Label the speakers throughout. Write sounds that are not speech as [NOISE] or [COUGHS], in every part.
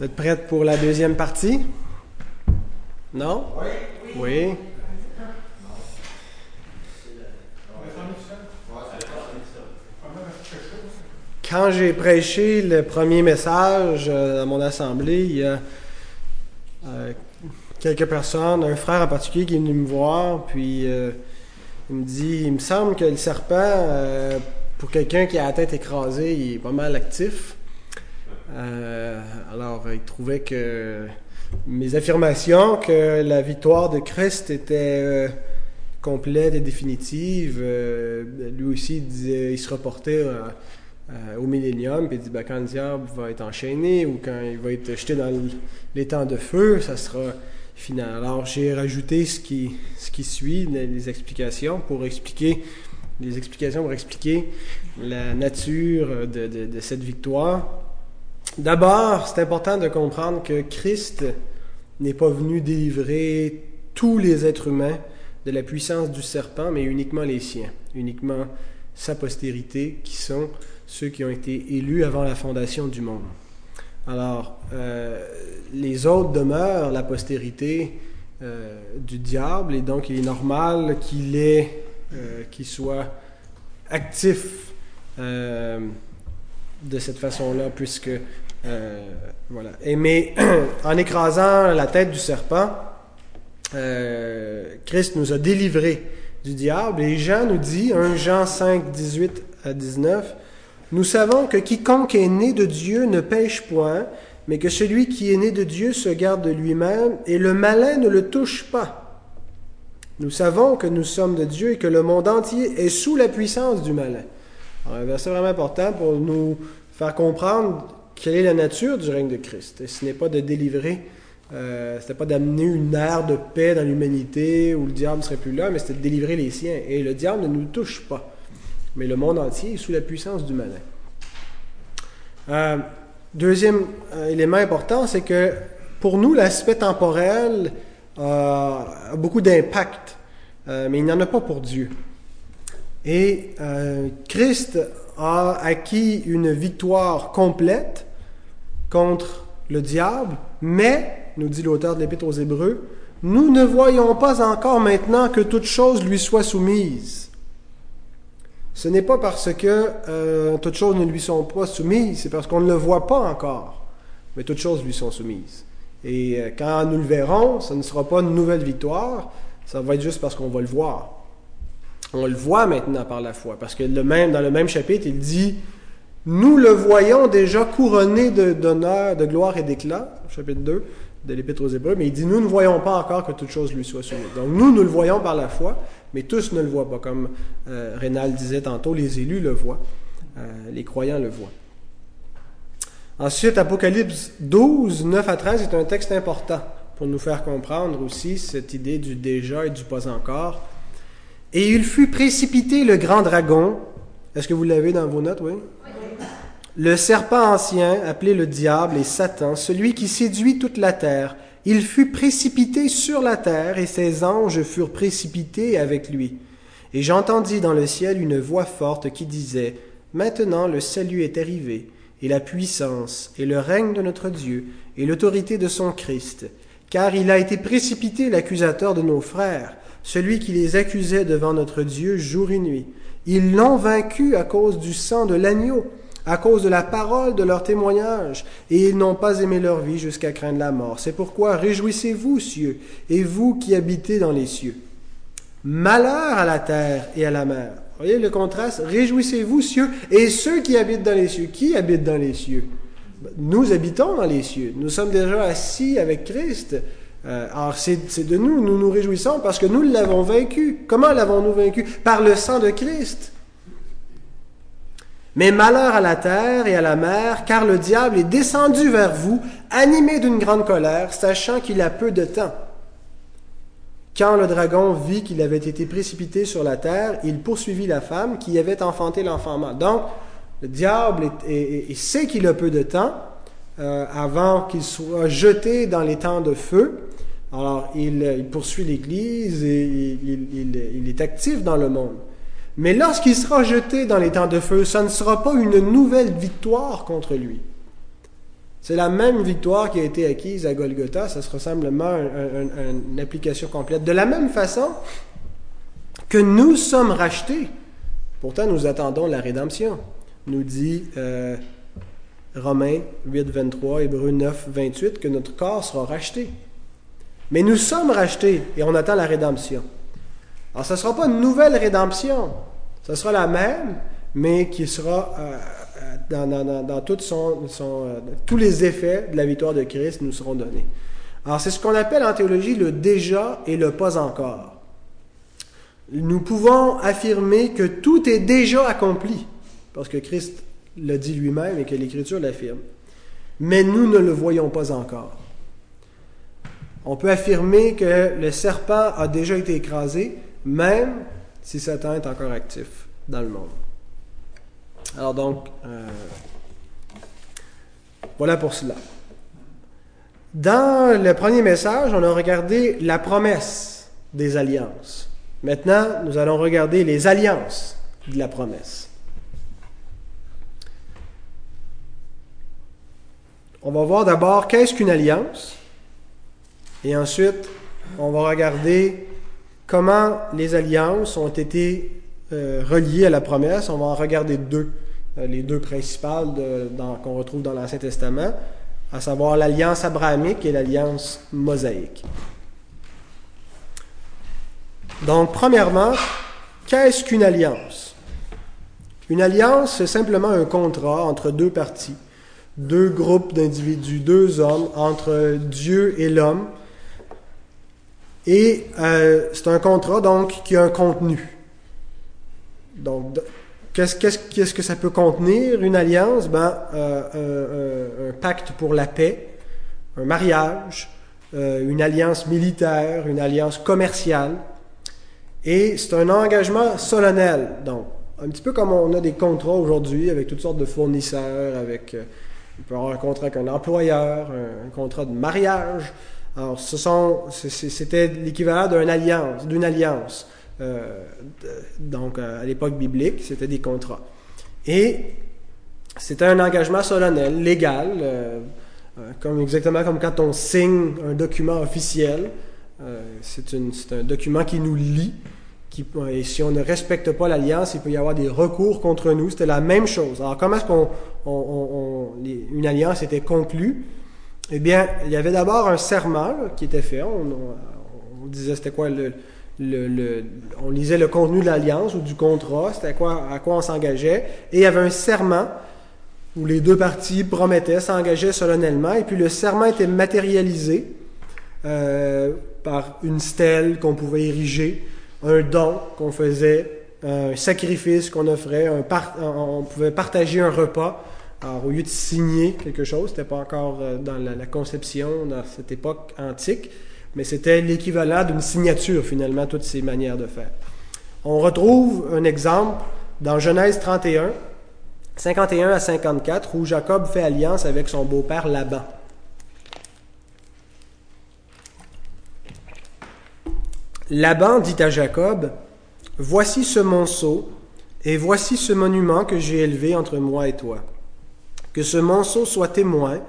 Speaker 1: Vous êtes prête pour la deuxième partie? Non? Oui. Oui. Quand j'ai prêché le premier message euh, à mon assemblée, il y a euh, quelques personnes, un frère en particulier qui est venu me voir, puis euh, il me dit, il me semble que le serpent, pour quelqu'un qui a la tête écrasée, il est pas mal actif. Euh, alors, il trouvait que mes affirmations que la victoire de Christ était euh, complète et définitive, euh, lui aussi, il, se reportait au millénium, puis il dit ben, quand le diable va être enchaîné ou quand il va être jeté dans temps de feu, ça sera final. Alors, j'ai rajouté ce qui, suit, les explications, pour expliquer les explications pour expliquer la nature de cette victoire. D'abord, c'est important de comprendre que Christ n'est pas venu délivrer tous les êtres humains de la puissance du serpent, mais uniquement les siens, uniquement sa postérité, qui sont ceux qui ont été élus avant la fondation du monde. Alors, euh, les autres demeurent la postérité euh, du diable, et donc il est normal qu'il euh, qu'il soit actif de cette façon-là, puisque euh, voilà. Et mais [CLEARS THROAT] en écrasant la tête du serpent, euh, Christ nous a délivrés du diable. Et Jean nous dit, 1 Jean 5, 18 à 19, Nous savons que quiconque est né de Dieu ne pêche point, mais que celui qui est né de Dieu se garde de lui-même, et le malin ne le touche pas. Nous savons que nous sommes de Dieu et que le monde entier est sous la puissance du malin. Un verset vraiment important pour nous faire comprendre quelle est la nature du règne de Christ. Ce n'est pas de délivrer, euh, ce n'est pas d'amener une ère de paix dans l'humanité où le diable ne serait plus là, mais c'est de délivrer les siens. Et le diable ne nous touche pas. Mais le monde entier est sous la puissance du malin. Euh, deuxième euh, élément important, c'est que pour nous, l'aspect temporel a beaucoup d'impact, mais il n'y en a pas pour Dieu. Et Christ a acquis une victoire complète contre le diable, mais, nous dit l'auteur de l'Épître aux Hébreux, nous ne voyons pas encore maintenant que toute chose lui soit soumise. Ce n'est pas parce que euh, toutes choses ne lui sont pas soumises, c'est parce qu'on ne le voit pas encore, mais toutes choses lui sont soumises. Et euh, quand nous le verrons, ce ne sera pas une nouvelle victoire, ça va être juste parce qu'on va le voir. On le voit maintenant par la foi, parce que le même, dans le même chapitre, il dit Nous le voyons déjà couronné d'honneur, de, gloire et d'éclat, chapitre 2 de l'Épître aux Hébreux, mais il dit Nous ne voyons pas encore que toute chose lui soit soumise. Donc nous, nous le voyons par la foi, mais tous ne le voient pas. Comme euh, Rénal disait tantôt, les élus le voient, euh, les croyants le voient. Ensuite, Apocalypse 12, 9 à 13 est un texte important pour nous faire comprendre aussi cette idée du déjà et du pas encore. Et il fut précipité le grand dragon. Est-ce que vous l'avez dans vos notes, oui? Le serpent ancien, appelé le diable et Satan, celui qui séduit toute la terre, il fut précipité sur la terre et ses anges furent précipités avec lui. Et j'entendis dans le ciel une voix forte qui disait, Maintenant le salut est arrivé, et la puissance, et le règne de notre Dieu, et l'autorité de son Christ, car il a été précipité l'accusateur de nos frères, celui qui les accusait devant notre Dieu jour et nuit. Ils l'ont vaincu à cause du sang de l'agneau, à cause de la parole de leur témoignage, et ils n'ont pas aimé leur vie jusqu'à craindre la mort. C'est pourquoi réjouissez-vous, cieux, et vous qui habitez dans les cieux. Malheur à la terre et à la mer. Voyez le contraste? Réjouissez-vous, cieux, et ceux qui habitent dans les cieux. Qui habitent dans les cieux? Nous habitons dans les cieux. Nous sommes déjà assis avec Christ euh, alors c'est de nous, nous nous réjouissons parce que nous l'avons vaincu. Comment l'avons-nous vaincu? Par le sang de Christ. Mais malheur à la terre et à la mer, car le diable est descendu vers vous, animé d'une grande colère, sachant qu'il a peu de temps. Quand le dragon vit qu'il avait été précipité sur la terre, il poursuivit la femme qui avait enfanté l'enfant mâle. Donc, le diable sait qu'il a peu de temps euh, avant qu'il soit jeté dans les temps de feu. Alors, il, poursuit l'Église et il, est actif dans le monde. Mais lorsqu'il sera jeté dans les temps de feu, ça ne sera pas une nouvelle victoire contre lui. C'est la même victoire qui a été acquise à Golgotha, ça sera simplement une application complète. De la même façon que nous sommes rachetés, pourtant nous attendons la rédemption, nous dit euh, Romains 8, 23, Hébreux 9, 28, que notre corps sera racheté. Mais nous sommes rachetés et on attend la rédemption. Alors ce ne sera pas une nouvelle rédemption, ce sera la même, mais qui sera... Euh, dans, son, euh, tous les effets de la victoire de Christ nous seront donnés. Alors c'est ce qu'on appelle en théologie le déjà et le pas encore. Nous pouvons affirmer que tout est déjà accompli, parce que Christ l'a dit lui-même et que l'Écriture l'affirme. Mais nous ne le voyons pas encore. On peut affirmer que le serpent a déjà été écrasé, même si Satan est encore actif dans le monde. Alors donc, euh, voilà pour cela. Dans le premier message, on a regardé la promesse des alliances. Maintenant, nous allons regarder les alliances de la promesse. On va voir d'abord qu'est-ce qu'une alliance, et ensuite, on va regarder comment les alliances ont été euh, reliés à la promesse. On va en regarder deux, euh, les deux principales qu'on retrouve dans l'Ancien Testament, à savoir l'alliance abrahamique et l'alliance mosaïque. Donc, premièrement, qu'est-ce qu'une alliance? Une alliance, c'est simplement un contrat entre deux parties, deux groupes d'individus, deux hommes, entre Dieu et l'homme. Et euh, c'est un contrat, donc, qui a un contenu. Donc, qu'est-ce, que ça peut contenir? Une alliance, ben, euh, un, pacte pour la paix, un mariage, euh, une alliance militaire, une alliance commerciale. Et c'est un engagement solennel. Donc, un petit peu comme on a des contrats aujourd'hui avec toutes sortes de fournisseurs, avec, euh, on peut avoir un contrat avec un employeur, un, contrat de mariage. Alors, ce sont, c'était l'équivalent d'une alliance, d'une alliance. Euh, donc euh, à l'époque biblique, c'était des contrats. Et c'était un engagement solennel, légal, euh, comme, exactement comme quand on signe un document officiel. c'est un document qui nous lie. Et si on ne respecte pas l'alliance, il peut y avoir des recours contre nous. C'était la même chose. Alors, comment est-ce qu'on une alliance était conclue? Eh bien, il y avait d'abord un serment qui était fait. On, disait c'était quoi le, on lisait le contenu de l'alliance ou du contrat, c'était à quoi, à quoi on s'engageait, et il y avait un serment où les deux parties promettaient, s'engageaient solennellement, et puis le serment était matérialisé euh, par une stèle qu'on pouvait ériger, un don qu'on faisait, un sacrifice qu'on offrait, on pouvait partager un repas. Alors, au lieu de signer quelque chose, c'était pas encore euh, dans la conception dans cette époque antique, mais c'était l'équivalent d'une signature finalement, toutes ces manières de faire. On retrouve un exemple dans Genèse 31, 51 à 54, où Jacob fait alliance avec son beau-père Laban. Laban dit à Jacob, Voici ce monceau, et voici ce monument que j'ai élevé entre moi et toi. Que ce monceau soit témoin,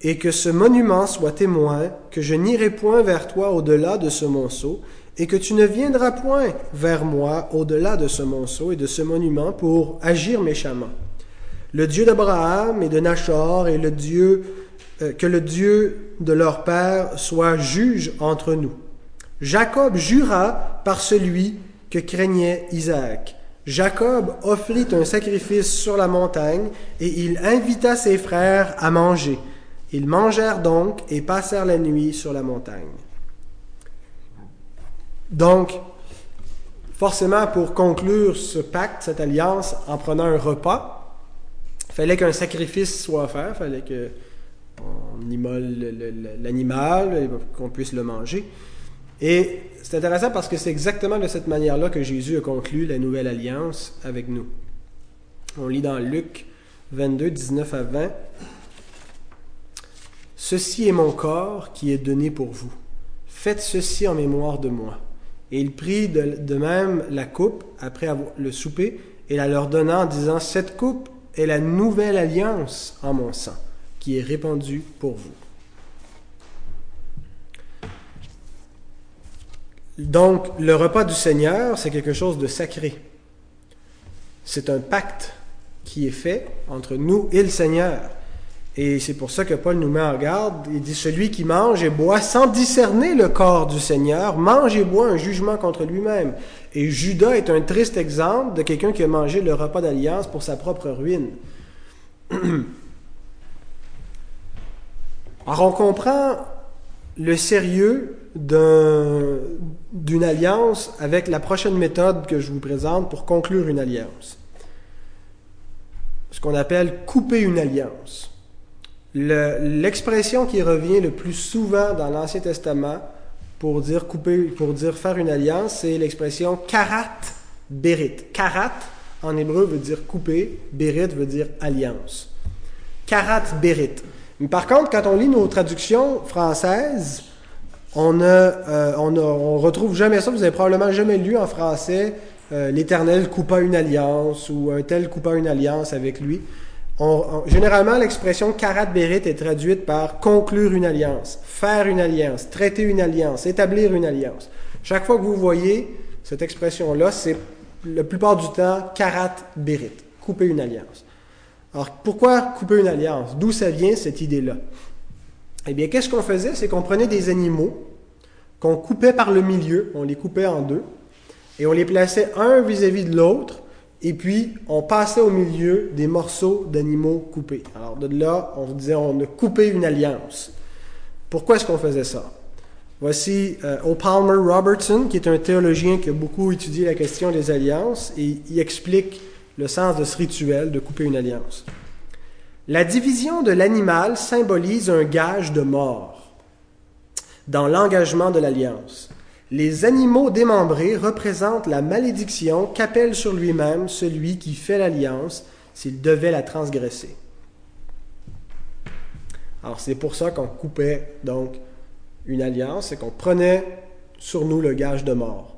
Speaker 1: et que ce monument soit témoin que je n'irai point vers toi au-delà de ce monceau, et que tu ne viendras point vers moi au-delà de ce monceau et de ce monument pour agir méchamment. Le Dieu d'Abraham et de Nachor et le Dieu euh, que le Dieu de leur père soit juge entre nous. Jacob jura par celui que craignait Isaac. Jacob offrit un sacrifice sur la montagne et il invita ses frères à manger. Ils mangèrent donc et passèrent la nuit sur la montagne. Donc, forcément, pour conclure ce pacte, cette alliance, en prenant un repas, il fallait qu'un sacrifice soit offert, il fallait qu'on immole l'animal, qu'on puisse le manger. Et c'est intéressant parce que c'est exactement de cette manière-là que Jésus a conclu la nouvelle alliance avec nous. On lit dans Luc 22, 19 à 20. Ceci est mon corps qui est donné pour vous. Faites ceci en mémoire de moi. Et il prit de, même la coupe après avoir le souper et la leur donna en disant Cette coupe est la nouvelle alliance en mon sang, qui est répandu pour vous. Donc, le repas du Seigneur, c'est quelque chose de sacré. C'est un pacte qui est fait entre nous et le Seigneur. Et c'est pour ça que Paul nous met en garde. Il dit, celui qui mange et boit sans discerner le corps du Seigneur, mange et boit un jugement contre lui-même. Et Judas est un triste exemple de quelqu'un qui a mangé le repas d'alliance pour sa propre ruine. [CLEARS THROAT] Alors on comprend le sérieux d'une alliance avec la prochaine méthode que je vous présente pour conclure une alliance. Ce qu'on appelle couper une alliance. L'expression qui revient le plus souvent dans l'Ancien Testament pour dire couper, pour dire faire une alliance, c'est l'expression karat berit. Karat en hébreu veut dire couper, berit veut dire alliance. Karat berit. Mais par contre, quand on lit nos traductions françaises, on ne euh, on, retrouve jamais ça. Vous avez probablement jamais lu en français euh, l'Éternel coupa une alliance ou un tel coupa une alliance avec lui. généralement, l'expression karat berit est traduite par conclure une alliance, faire une alliance, traiter une alliance, établir une alliance. Chaque fois que vous voyez cette expression-là, c'est la plupart du temps karat berit, couper une alliance. Alors, pourquoi couper une alliance? D'où ça vient cette idée-là? Eh bien, qu'est-ce qu'on faisait? C'est qu'on prenait des animaux qu'on coupait par le milieu, on les coupait en deux, et on les plaçait un vis-à-vis de l'autre, et puis on passait au milieu des morceaux d'animaux coupés. Alors, de là, on disait on a coupé une alliance. Pourquoi est-ce qu'on faisait ça? Voici euh, O'Palmer Robertson, qui est un théologien qui a beaucoup étudié la question des alliances, et il explique le sens de ce rituel de couper une alliance. La division de l'animal symbolise un gage de mort dans l'engagement de l'alliance. Les animaux démembrés représentent la malédiction qu'appelle sur lui-même celui qui fait l'alliance s'il devait la transgresser. Alors c'est pour ça qu'on coupait donc une alliance et qu'on prenait sur nous le gage de mort.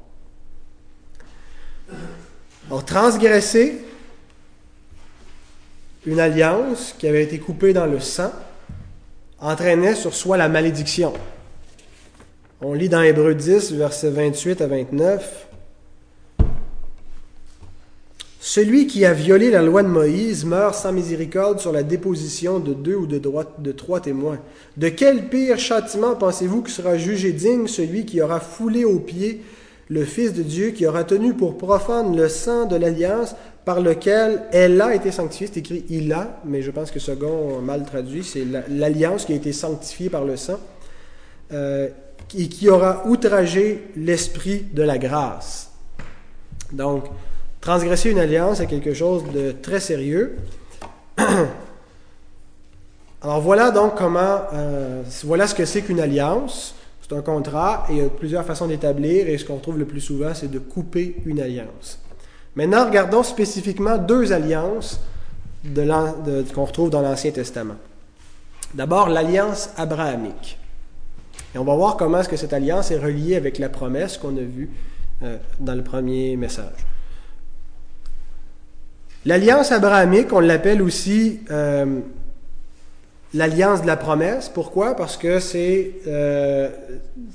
Speaker 1: Alors transgresser, une alliance qui avait été coupée dans le sang entraînait sur soi la malédiction. On lit dans Hébreu 10, versets 28 à 29. Celui qui a violé la loi de Moïse meurt sans miséricorde sur la déposition de deux ou de, de trois témoins. De quel pire châtiment pensez-vous que sera jugé digne celui qui aura foulé aux pieds le Fils de Dieu, qui aura tenu pour profane le sang de l'alliance par lequel elle a été sanctifiée. C'est écrit il a, mais je pense que second mal traduit, c'est l'alliance qui a été sanctifiée par le sang, euh, et qui aura outragé l'esprit de la grâce. Donc, transgresser une alliance est quelque chose de très sérieux. [CLEARS THROAT] Alors voilà donc comment, euh, voilà ce que c'est qu'une alliance. C'est un contrat et il y a plusieurs façons d'établir et ce qu'on trouve le plus souvent, c'est de couper une alliance. Maintenant, regardons spécifiquement deux alliances qu'on retrouve dans l'Ancien Testament. D'abord, l'alliance abrahamique. Et on va voir comment est-ce que cette alliance est reliée avec la promesse qu'on a vue euh, dans le premier message. L'alliance abrahamique, on l'appelle aussi euh, l'alliance de la promesse. Pourquoi? Parce que c'est euh,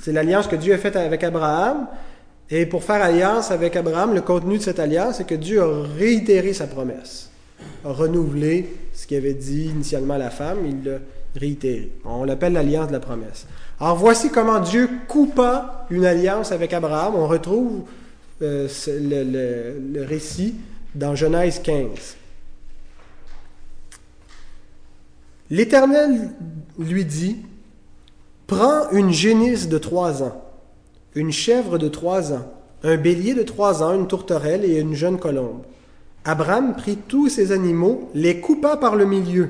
Speaker 1: l'alliance que Dieu a faite avec Abraham et pour faire alliance avec Abraham, le contenu de cette alliance, c'est que Dieu a réitéré sa promesse, a renouvelé ce qu'il dit initialement la femme, il l'a réitéré. On l'appelle l'alliance de la promesse. Alors voici comment Dieu coupa une alliance avec Abraham. On retrouve euh, le, le récit dans Genèse 15. L'Éternel lui dit, Prends une génisse de trois ans une chèvre de trois ans, un bélier de trois ans, une tourterelle et une jeune colombe. Abraham prit tous ces animaux, les coupa par le milieu,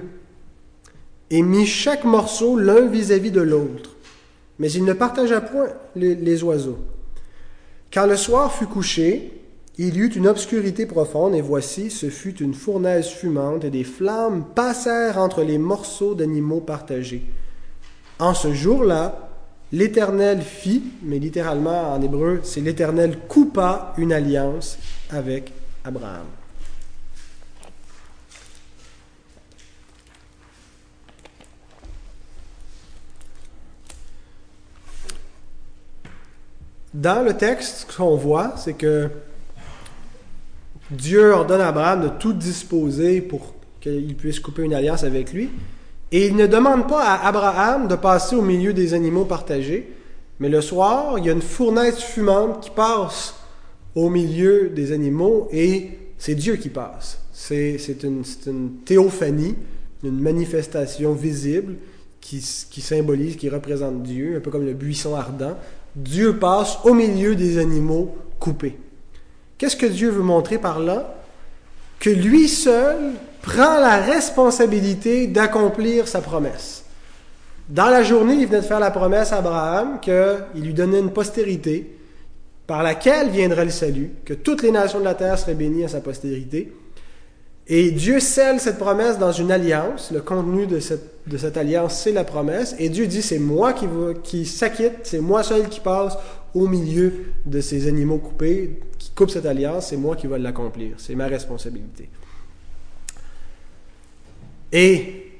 Speaker 1: et mit chaque morceau l'un vis-à-vis de l'autre. Mais il ne partagea point les, oiseaux. Quand le soir fut couché, il y eut une obscurité profonde, et voici, ce fut une fournaise fumante, et des flammes passèrent entre les morceaux d'animaux partagés. En ce jour-là, l'Éternel fit, mais littéralement en hébreu, c'est l'Éternel coupa une alliance avec Abraham. Dans le texte, ce qu'on voit, c'est que Dieu ordonne à Abraham de tout disposer pour qu'il puisse couper une alliance avec lui. Et il ne demande pas à Abraham de passer au milieu des animaux partagés, mais le soir, il y a une fournaise fumante qui passe au milieu des animaux et c'est Dieu qui passe. C'est une, une, théophanie, une manifestation visible qui, qui, symbolise, qui représente Dieu, un peu comme le buisson ardent. Dieu passe au milieu des animaux coupés. Qu'est-ce que Dieu veut montrer par là? Que lui seul prend la responsabilité d'accomplir sa promesse. Dans la journée, il venait de faire la promesse à Abraham qu'il lui donnait une postérité par laquelle viendrait le salut, que toutes les nations de la terre seraient bénies à sa postérité. Et Dieu scelle cette promesse dans une alliance. Le contenu de cette, alliance, c'est la promesse. Et Dieu dit, c'est moi qui, qui s'acquitte, c'est moi seul qui passe au milieu de ces animaux coupés, cette alliance, c'est moi qui vais l'accomplir. C'est ma responsabilité. Et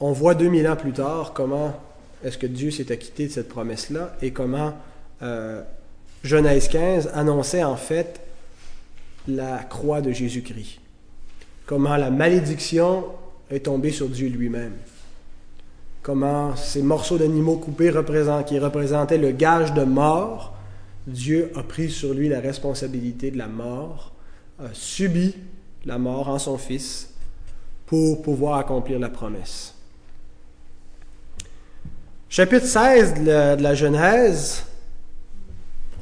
Speaker 1: on voit 2000 ans plus tard comment est-ce que Dieu s'est acquitté de cette promesse-là et comment euh, Genèse 15 annonçait en fait la croix de Jésus-Christ. Comment la malédiction est tombée sur Dieu lui-même. Comment ces morceaux d'animaux coupés qui représentaient le gage de mort, Dieu a pris sur lui la responsabilité de la mort, a subi la mort en son Fils pour pouvoir accomplir la promesse. Chapitre 16 de la, Genèse,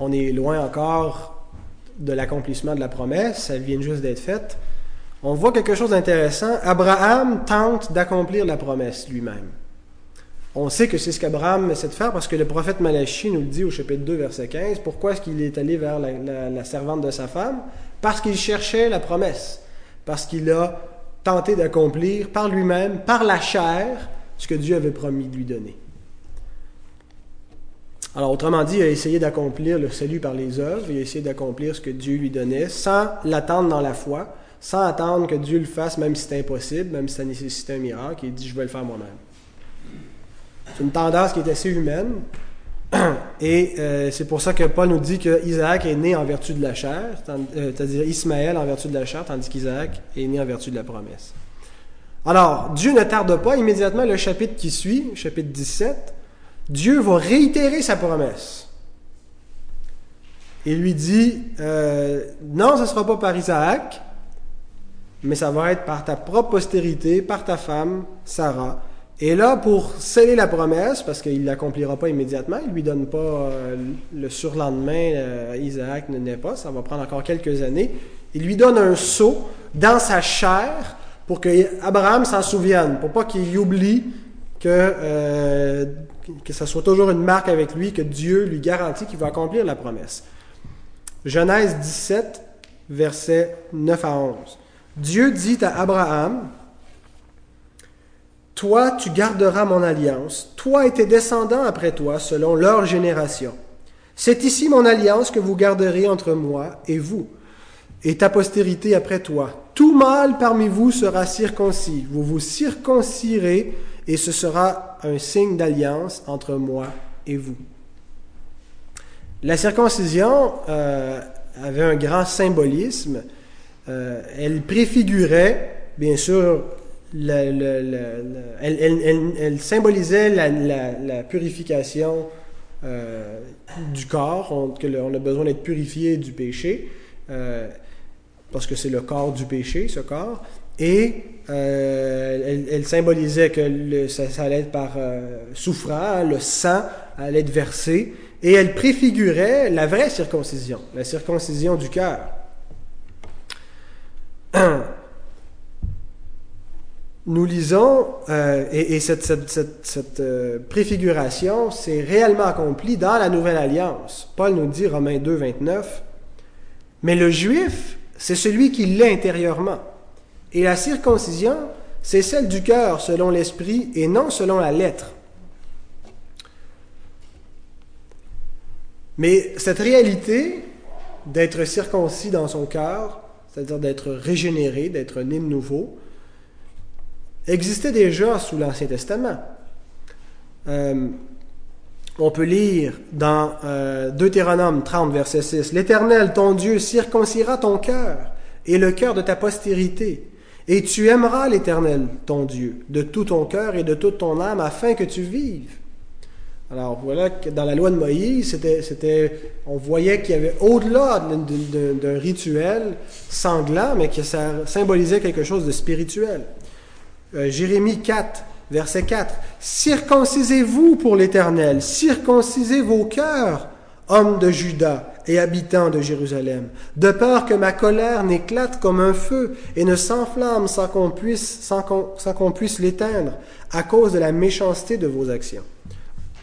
Speaker 1: on est loin encore de l'accomplissement de la promesse, elle vient juste d'être faite. On voit quelque chose d'intéressant. Abraham tente d'accomplir la promesse lui-même. On sait que c'est ce qu'Abraham essaie de faire parce que le prophète Malachie nous le dit au chapitre 2, verset 15. Pourquoi est-ce qu'il est allé vers la, la servante de sa femme? Parce qu'il cherchait la promesse. Parce qu'il a tenté d'accomplir par lui-même, par la chair, ce que Dieu avait promis de lui donner. Alors, autrement dit, il a essayé d'accomplir le salut par les œuvres, il a essayé d'accomplir ce que Dieu lui donnait, sans l'attendre dans la foi, sans attendre que Dieu le fasse, même si c'est impossible, même si ça nécessitait un miracle, il dit, je vais le faire moi-même. C'est une tendance qui est assez humaine, [CLEARS THROAT] et euh, c'est pour ça que Paul nous dit que Isaac est né en vertu de la chair, euh, c'est-à-dire Ismaël en vertu de la chair, tandis qu'Isaac est né en vertu de la promesse. Alors, Dieu ne tarde pas, immédiatement le chapitre qui suit, chapitre 17, Dieu va réitérer sa promesse. Il lui dit, euh, non, ce ne sera pas par Isaac, mais ça va être par ta propre postérité, par ta femme, Sarah. Et là, pour sceller la promesse, parce qu'il ne l'accomplira pas immédiatement, il ne lui donne pas euh, le surlendemain, euh, Isaac ne naît pas, ça va prendre encore quelques années, il lui donne un sceau dans sa chair pour que Abraham s'en souvienne, pour pas qu'il oublie que, euh, que ça soit toujours une marque avec lui, que Dieu lui garantit qu'il va accomplir la promesse. Genèse 17, versets 9 à 11. Dieu dit à Abraham, toi, tu garderas mon alliance, toi et tes descendants après toi, selon leur génération. C'est ici mon alliance que vous garderez entre moi et vous, et ta postérité après toi. Tout mâle parmi vous sera circoncis. Vous vous circoncirez, et ce sera un signe d'alliance entre moi et vous. La circoncision euh, avait un grand symbolisme. Euh, elle préfigurait, bien sûr, elle, symbolisait la, purification euh, du corps, on, on a besoin d'être purifié du péché, euh, parce que c'est le corps du péché, ce corps, et euh, elle, symbolisait que ça, allait être par souffrant, le sang allait être versé, et elle préfigurait la vraie circoncision, la circoncision du cœur. [CLEARS THROAT] nous lisons, euh, et, cette, euh, préfiguration s'est réellement accomplie dans la Nouvelle Alliance. Paul nous dit, Romains 2, 29, Mais le juif, c'est celui qui l'est intérieurement. Et la circoncision, c'est celle du cœur selon l'esprit et non selon la lettre. Mais cette réalité d'être circoncis dans son cœur, c'est-à-dire d'être régénéré, d'être né de nouveau, existait déjà sous l'Ancien Testament. Euh, on peut lire dans euh, Deutéronome 30, verset 6, L'Éternel, ton Dieu, circoncira ton cœur et le cœur de ta postérité, et tu aimeras l'Éternel, ton Dieu, de tout ton cœur et de toute ton âme, afin que tu vives. Alors voilà que dans la loi de Moïse, c'était, on voyait qu'il y avait au-delà d'un rituel sanglant, mais que ça symbolisait quelque chose de spirituel. Euh, Jérémie 4, verset 4. Circoncisez-vous pour l'Éternel, circoncisez vos cœurs, hommes de Juda et habitants de Jérusalem, de peur que ma colère n'éclate comme un feu et ne s'enflamme sans qu'on puisse, sans qu'on puisse l'éteindre à cause de la méchanceté de vos actions.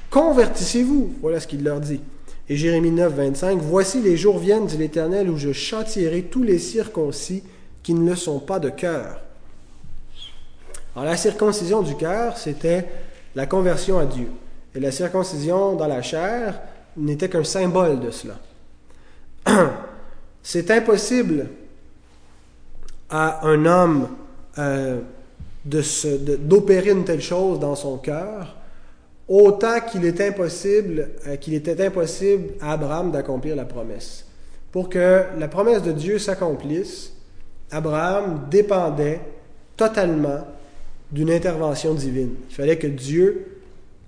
Speaker 1: Convertissez-vous, voilà ce qu'il leur dit. Et Jérémie 9, 25, Voici les jours viennent, dit l'Éternel, où je châtierai tous les circoncis qui ne le sont pas de cœur. Alors la circoncision du cœur, c'était la conversion à Dieu. Et la circoncision dans la chair n'était qu'un symbole de cela. [CLEARS THROAT] C'est impossible à un homme euh, d'opérer une telle chose dans son cœur autant qu'il est impossible, euh, qu'il était impossible à Abraham d'accomplir la promesse. Pour que la promesse de Dieu s'accomplisse, Abraham dépendait totalement d'une intervention divine. Il fallait que Dieu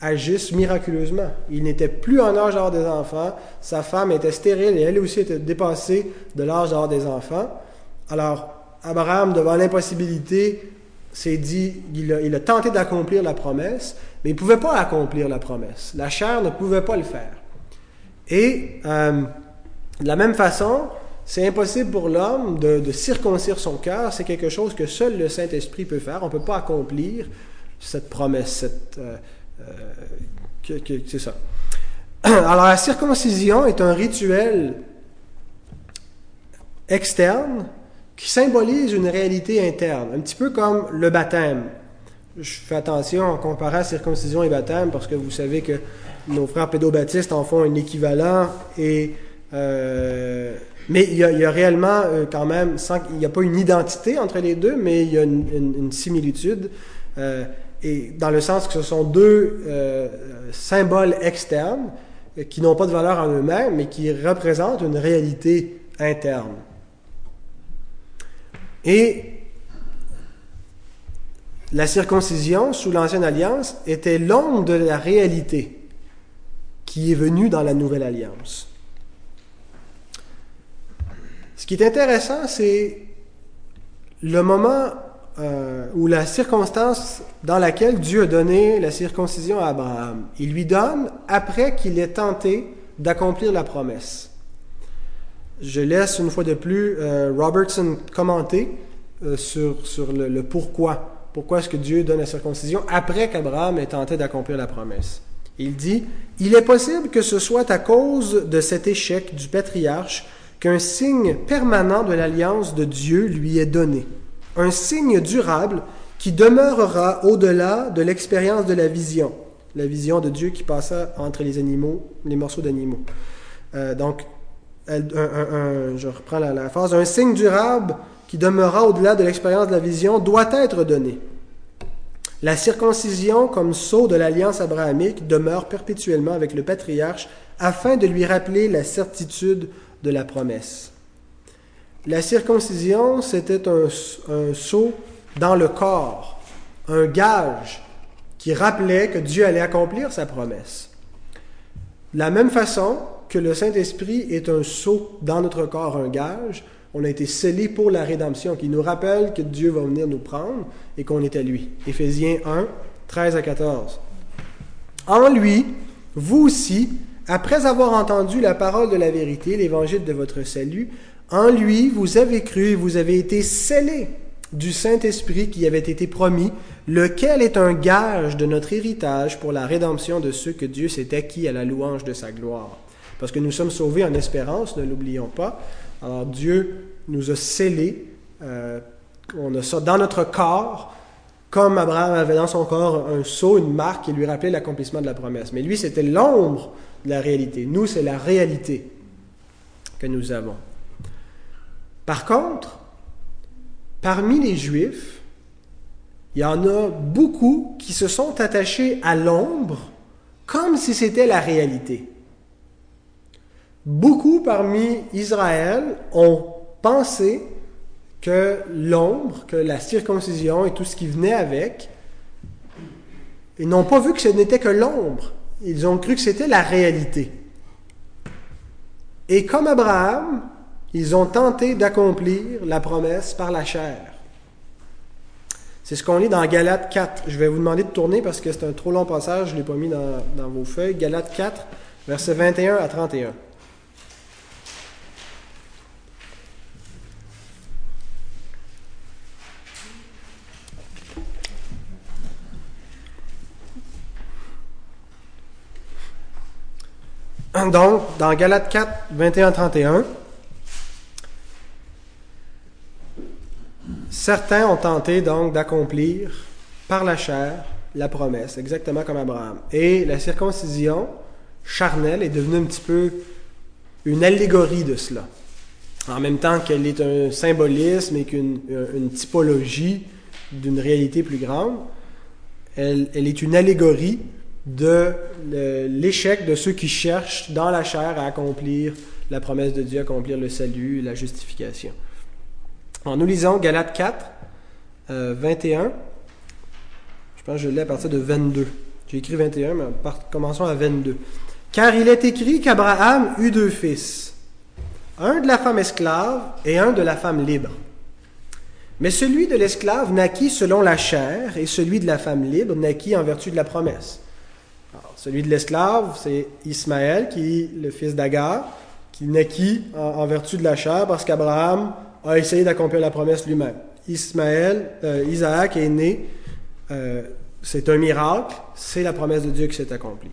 Speaker 1: agisse miraculeusement. Il n'était plus en âge d'avoir des enfants, sa femme était stérile et elle aussi était dépassée de l'âge d'avoir des enfants. Alors, Abraham, devant l'impossibilité, s'est dit, il a tenté d'accomplir la promesse, mais il ne pouvait pas accomplir la promesse. La chair ne pouvait pas le faire. Et euh, de la même façon, c'est impossible pour l'homme de, circoncire son cœur. C'est quelque chose que seul le Saint-Esprit peut faire. On ne peut pas accomplir cette promesse. Cette, euh, euh, c'est ça. [CLEARS THROAT] Alors la circoncision est un rituel externe qui symbolise une réalité interne, un petit peu comme le baptême je fais attention en comparant circoncision et baptême parce que vous savez que nos frères pédobaptistes en font un équivalent et euh, mais il y, a, réellement euh, quand même, il n'y a pas une identité entre les deux, mais il y a une, similitude, euh, et dans le sens que ce sont deux symboles externes qui n'ont pas de valeur en eux-mêmes, mais qui représentent une réalité interne. Et la circoncision sous l'Ancienne Alliance était l'ombre de la réalité qui est venue dans la Nouvelle Alliance. Ce qui est intéressant, c'est le moment euh, ou la circonstance dans laquelle Dieu a donné la circoncision à Abraham. Il lui donne après qu'il ait tenté d'accomplir la promesse. Je laisse une fois de plus euh, Robertson commenter euh, sur, sur le pourquoi pourquoi est-ce que Dieu donne la circoncision après qu'Abraham ait tenté d'accomplir la promesse? Il dit, Il est possible que ce soit à cause de cet échec du patriarche qu'un signe permanent de l'alliance de Dieu lui est donné, un signe durable qui demeurera au-delà de l'expérience de la vision, la vision de Dieu qui passa entre les animaux, les morceaux d'animaux. Euh, donc, je reprends la, la phrase, un signe durable qui demeurera au-delà de l'expérience de la vision doit être donné. La circoncision comme sceau de l'alliance abrahamique demeure perpétuellement avec le patriarche afin de lui rappeler la certitude de la promesse. La circoncision, c'était un, un sceau dans le corps, un gage qui rappelait que Dieu allait accomplir sa promesse. De la même façon que le Saint-Esprit est un sceau dans notre corps, un gage, on a été scellés pour la rédemption, qui nous rappelle que Dieu va venir nous prendre et qu'on est à lui. Éphésiens 1, 13 à 14. En lui, vous aussi, après avoir entendu la parole de la vérité, l'évangile de votre salut, en lui, vous avez cru et vous avez été scellés du Saint-Esprit qui avait été promis, lequel est un gage de notre héritage pour la rédemption de ceux que Dieu s'est acquis à la louange de sa gloire. Parce que nous sommes sauvés en espérance, ne l'oublions pas. Alors Dieu nous a scellés, euh, on a ça dans notre corps, comme Abraham avait dans son corps un sceau, une marque qui lui rappelait l'accomplissement de la promesse. Mais lui, c'était l'ombre la réalité. Nous, c'est la réalité que nous avons. Par contre, parmi les Juifs, il y en a beaucoup qui se sont attachés à l'ombre comme si c'était la réalité. Beaucoup parmi Israël ont pensé que l'ombre, que la circoncision et tout ce qui venait avec, ils n'ont pas vu que ce n'était que l'ombre. Ils ont cru que c'était la réalité. Et comme Abraham, ils ont tenté d'accomplir la promesse par la chair. C'est ce qu'on lit dans Galates 4. Je vais vous demander de tourner parce que c'est un trop long passage, je ne l'ai pas mis dans, dans vos feuilles. Galates 4, versets 21 à 31. [COUGHS] Donc, dans Galates 4, 21-31, certains ont tenté donc d'accomplir par la chair la promesse, exactement comme Abraham. Et la circoncision charnelle est devenue un petit peu une allégorie de cela. En même temps qu'elle est un symbolisme et qu'une une typologie d'une réalité plus grande, elle est une allégorie de l'échec de ceux qui cherchent dans la chair à accomplir la promesse de Dieu, accomplir le salut, la justification. En nous lisons Galates 4, 21. Euh, je pense que je l'ai à partir de 22. J'ai écrit 21, mais commençons à 22. Car il est écrit qu'Abraham eut deux fils, un de la femme esclave et un de la femme libre. Mais celui de l'esclave naquit selon la chair, et celui de la femme libre naquit en vertu de la promesse. Celui de l'esclave, c'est Ismaël, qui est le fils d'Agar, qui naquit en, vertu de la chair parce qu'Abraham a essayé d'accomplir la promesse lui-même. Ismaël, euh, Isaac est né, euh, c'est un miracle, c'est la promesse de Dieu qui s'est accomplie.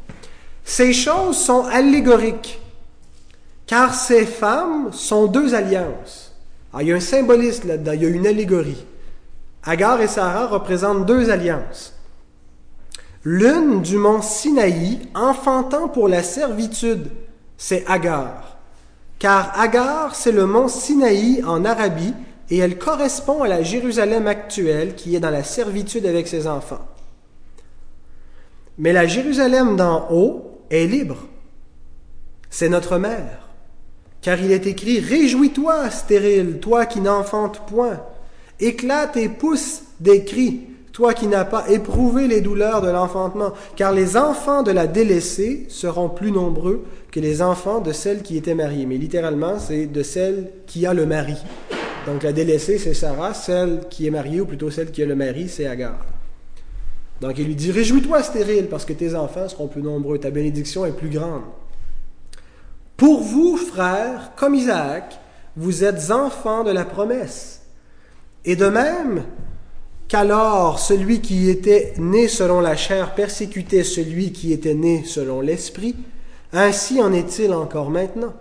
Speaker 1: Ces choses sont allégoriques, car ces femmes sont deux alliances. il y a un symbolisme là-dedans, il y a une allégorie. Agar et Sarah représentent deux alliances. L'une du mont Sinaï, enfantant pour la servitude, c'est Agar. Car Agar, c'est le mont Sinaï en Arabie, et elle correspond à la Jérusalem actuelle qui est dans la servitude avec ses enfants. Mais la Jérusalem d'en haut est libre. C'est notre mère. Car il est écrit, Réjouis-toi, stérile, toi qui n'enfantes point. Éclate et pousse des cris toi qui n'as pas éprouvé les douleurs de l'enfantement, car les enfants de la délaissée seront plus nombreux que les enfants de celle qui était mariée. Mais littéralement, c'est de celle qui a le mari. Donc la délaissée, c'est Sarah, celle qui est mariée, ou plutôt celle qui a le mari, c'est Agar. Donc il lui dit, Réjouis-toi, stérile, parce que tes enfants seront plus nombreux, ta bénédiction est plus grande. Pour vous, frères, comme Isaac, vous êtes enfants de la promesse. Et de même, qu'alors celui qui était né selon la chair persécutait celui qui était né selon l'esprit, ainsi en est-il encore maintenant.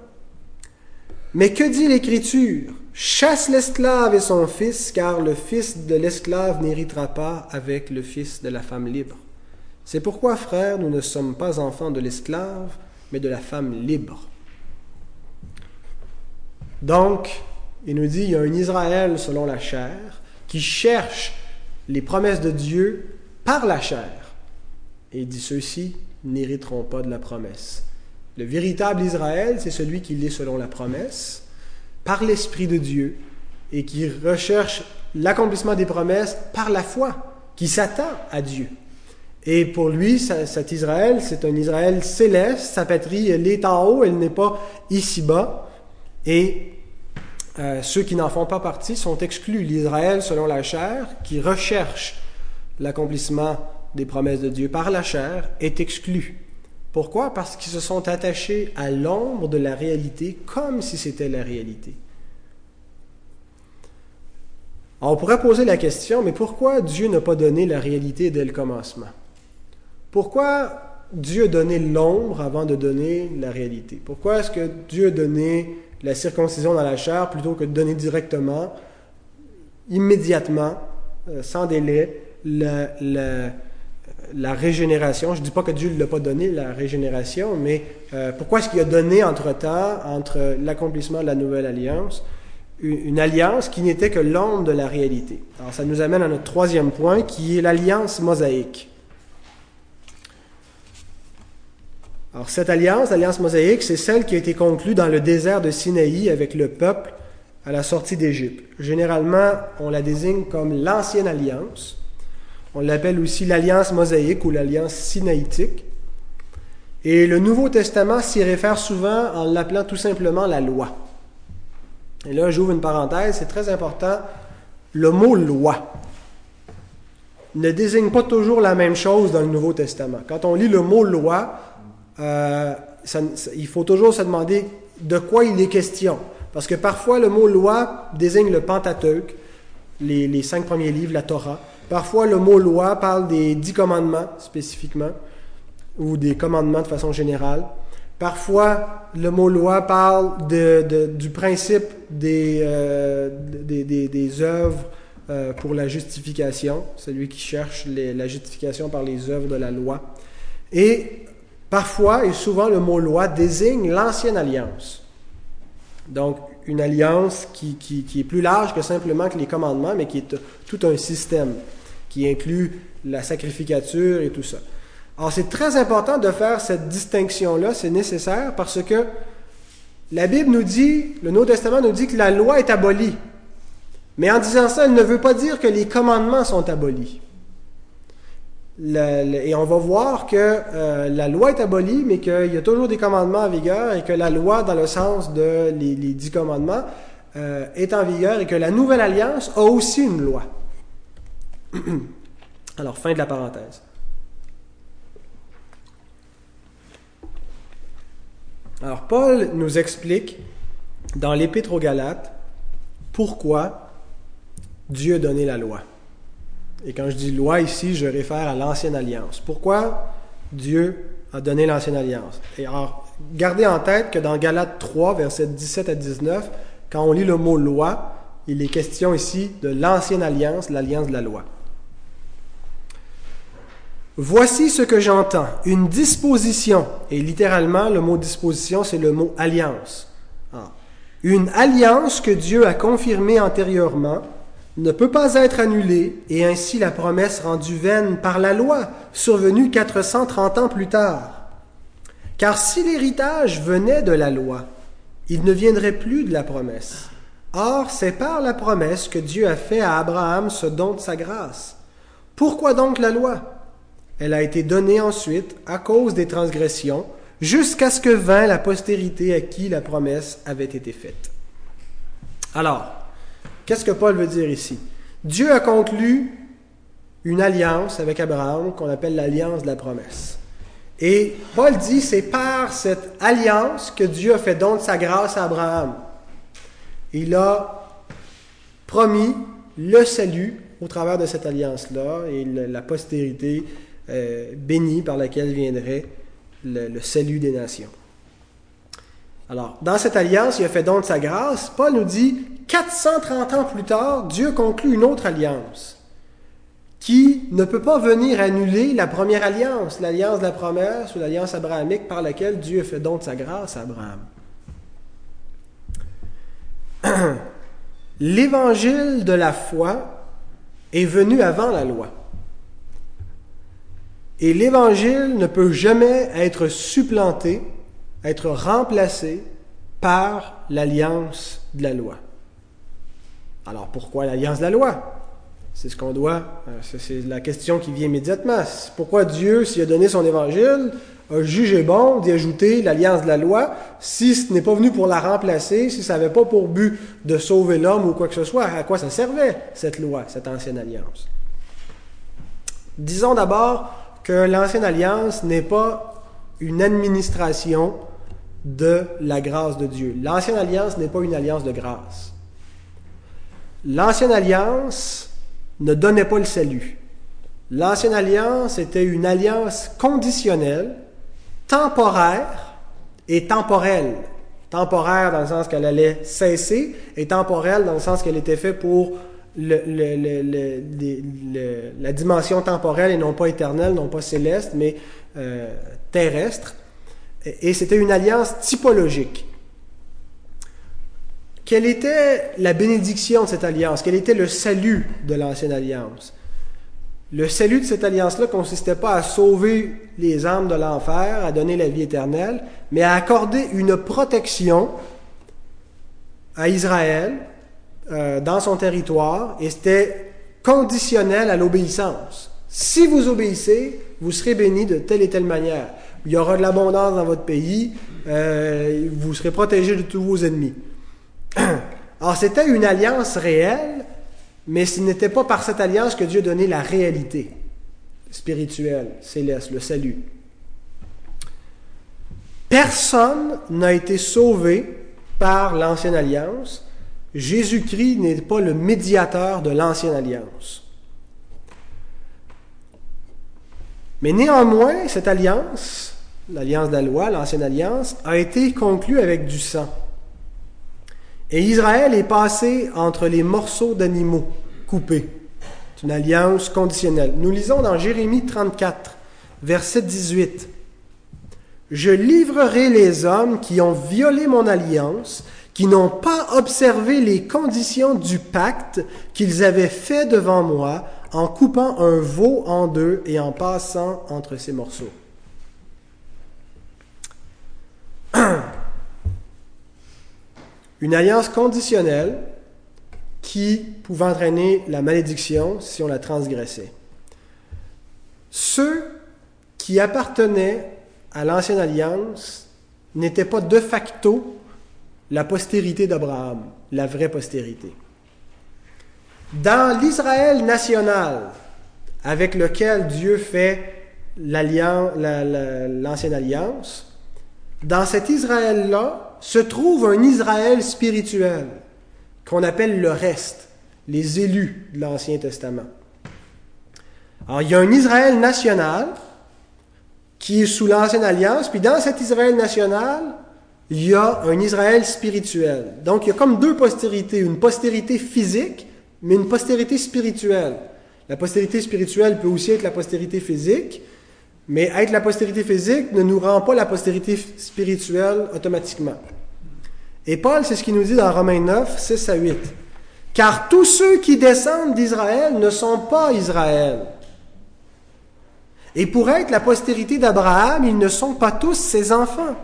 Speaker 1: Mais que dit l'Écriture? Chasse l'esclave et son fils, car le fils de l'esclave n'héritera pas avec le fils de la femme libre. C'est pourquoi, frères, nous ne sommes pas enfants de l'esclave, mais de la femme libre. Donc, il nous dit, il y a un Israël selon la chair qui cherche les promesses de Dieu par la chair. Et il dit ceux-ci n'hériteront pas de la promesse. Le véritable Israël, c'est celui qui l'est selon la promesse, par l'Esprit de Dieu, et qui recherche l'accomplissement des promesses par la foi, qui s'attend à Dieu. Et pour lui, cet Israël, c'est un Israël céleste, sa patrie, elle est en haut, elle n'est pas ici-bas. Et euh, ceux qui n'en font pas partie sont exclus. L'Israël, selon la chair, qui recherche l'accomplissement des promesses de Dieu par la chair, est exclu. Pourquoi? Parce qu'ils se sont attachés à l'ombre de la réalité comme si c'était la réalité. on pourrait poser la question, mais pourquoi Dieu n'a pas donné la réalité dès le commencement? Pourquoi Dieu a donné l'ombre avant de donner la réalité? Pourquoi est-ce que Dieu a donné la circoncision dans la chair plutôt que de donner directement, immédiatement, euh, sans délai, la, la, régénération. Je ne dis pas que Dieu ne l'a pas donné, la régénération, mais euh, pourquoi est-ce qu'il a donné entre-temps, entre l'accomplissement de la nouvelle alliance, une, une alliance qui n'était que l'ombre de la réalité? Alors ça nous amène à notre troisième point, qui est l'alliance mosaïque. Alors cette alliance, l'alliance mosaïque, c'est celle qui a été conclue dans le désert de Sinaï avec le peuple à la sortie d'Égypte. Généralement, on la désigne comme l'ancienne alliance. On l'appelle aussi l'alliance mosaïque ou l'alliance sinaïtique. Et le Nouveau Testament s'y réfère souvent en l'appelant tout simplement la loi. Et là, j'ouvre une parenthèse, c'est très important. Le mot loi ne désigne pas toujours la même chose dans le Nouveau Testament. Quand on lit le mot loi, euh, il faut toujours se demander de quoi il est question. Parce que parfois, le mot loi désigne le Pentateuque, les, cinq premiers livres, la Torah. Parfois, le mot loi parle des dix commandements spécifiquement, ou des commandements de façon générale. Parfois, le mot loi parle du principe des, euh, œuvres euh, pour la justification, celui qui cherche la justification par les œuvres de la loi. Et parfois et souvent, le mot loi désigne l'ancienne alliance. Donc, une alliance qui, est plus large que simplement que les commandements, mais qui est tout un système qui inclut la sacrificature et tout ça. Alors c'est très important de faire cette distinction-là, c'est nécessaire parce que la Bible nous dit, le Nouveau Testament nous dit que la loi est abolie. Mais en disant ça, elle ne veut pas dire que les commandements sont abolis. Et on va voir que euh, la loi est abolie, mais qu'il y a toujours des commandements en vigueur et que la loi, dans le sens de les, dix commandements, euh, est en vigueur et que la nouvelle alliance a aussi une loi. [CLEARS THROAT] Alors, fin de la parenthèse. Alors Paul nous explique dans l'Épître aux Galates pourquoi Dieu a donné la loi. Et quand je dis loi ici, je réfère à l'ancienne alliance. Pourquoi Dieu a donné l'ancienne alliance? Et alors, gardez en tête que dans Galates 3, versets 17 à 19, quand on lit le mot loi, il est question ici de l'ancienne alliance, l'alliance de la loi. Voici ce que j'entends, une disposition, et littéralement le mot disposition c'est le mot alliance. Ah. Une alliance que Dieu a confirmée antérieurement ne peut pas être annulée, et ainsi la promesse rendue vaine par la loi, survenue 430 ans plus tard. Car si l'héritage venait de la loi, il ne viendrait plus de la promesse. Or, c'est par la promesse que Dieu a fait à Abraham ce don de sa grâce. Pourquoi donc la loi? Elle a été donnée ensuite à cause des transgressions, jusqu'à ce que vint la postérité à qui la promesse avait été faite. Alors, qu'est-ce que Paul veut dire ici? Dieu a conclu une alliance avec Abraham qu'on appelle l'alliance de la promesse. Et Paul dit, c'est par cette alliance que Dieu a fait don de sa grâce à Abraham. Il a promis le salut au travers de cette alliance-là et la postérité euh, bénie par laquelle viendrait le, salut des nations. Alors, dans cette alliance, il a fait don de sa grâce. Paul nous dit, 430 ans plus tard, Dieu conclut une autre alliance qui ne peut pas venir annuler la première alliance, l'alliance de la promesse ou l'alliance abrahamique par laquelle Dieu a fait don de sa grâce à Abraham. [CLEARS THROAT] L'évangile de la foi est venu avant la loi. Et l'Évangile ne peut jamais être supplanté, être remplacé par l'alliance de la loi. Alors pourquoi l'alliance de la loi? C'est ce qu'on doit, euh, c'est la question qui vient immédiatement. Pourquoi Dieu, s'il a donné son Évangile, a jugé bon d'y ajouter l'alliance de la loi si ce n'est pas venu pour la remplacer, si ça n'avait pas pour but de sauver l'homme ou quoi que ce soit À quoi ça servait cette loi, cette ancienne alliance? Disons d'abord que l'ancienne alliance n'est pas une administration de la grâce de Dieu. L'ancienne alliance n'est pas une alliance de grâce. L'ancienne alliance ne donnait pas le salut. L'ancienne alliance était une alliance conditionnelle, temporaire et temporelle. Temporaire dans le sens qu'elle allait cesser et temporelle dans le sens qu'elle était faite pour la dimension temporelle et non pas éternelle, non pas céleste, mais euh, terrestre. Et, c'était une alliance typologique. Quelle était la bénédiction de cette alliance? Quel était le salut de l'ancienne alliance? Le salut de cette alliance-là consistait pas à sauver les âmes de l'enfer, à donner la vie éternelle, mais à accorder une protection à Israël euh, dans son territoire, et c'était conditionnel à l'obéissance. Si vous obéissez, vous serez bénis de telle et telle manière. Il y aura de l'abondance dans votre pays, euh, vous serez protégé de tous vos ennemis. [CLEARS THROAT] Alors c'était une alliance réelle, mais ce n'était pas par cette alliance que Dieu donnait la réalité spirituelle, céleste, le salut. Personne n'a été sauvé par l'ancienne alliance. Jésus-Christ n'est pas le médiateur de l'ancienne alliance. Mais néanmoins, cette alliance, l'alliance de loi, l'ancienne alliance, a été conclue avec du sang. Et Israël est passé entre les morceaux d'animaux coupés. C'est une alliance conditionnelle. Nous lisons dans Jérémie 34, verset 18. Je livrerai les hommes qui ont violé mon alliance, qui n'ont pas observé les conditions du pacte qu'ils avaient fait devant moi en coupant un veau en deux et en passant entre ces morceaux. [CLEARS THROAT] Une alliance conditionnelle qui pouvait entraîner la malédiction si on la transgressait. Ceux qui appartenaient à l'ancienne alliance n'étaient pas de facto la postérité d'Abraham, la vraie postérité. Dans l'Israël national avec lequel Dieu fait l'ancienne alliance, dans cet Israël-là se trouve un Israël spirituel qu'on appelle le reste, les élus de l'Ancien Testament. Alors il y a un Israël national qui est sous l'Ancienne Alliance, puis dans cet Israël national, il y a un Israël spirituel. Donc il y a comme deux postérités, une postérité physique, mais une postérité spirituelle. La postérité spirituelle peut aussi être la postérité physique, mais être la postérité physique ne nous rend pas la postérité spirituelle automatiquement. Et Paul, c'est ce qu'il nous dit dans Romains 9, 6 à 8. Car tous ceux qui descendent d'Israël ne sont pas Israël. Et pour être la postérité d'Abraham, ils ne sont pas tous ses enfants.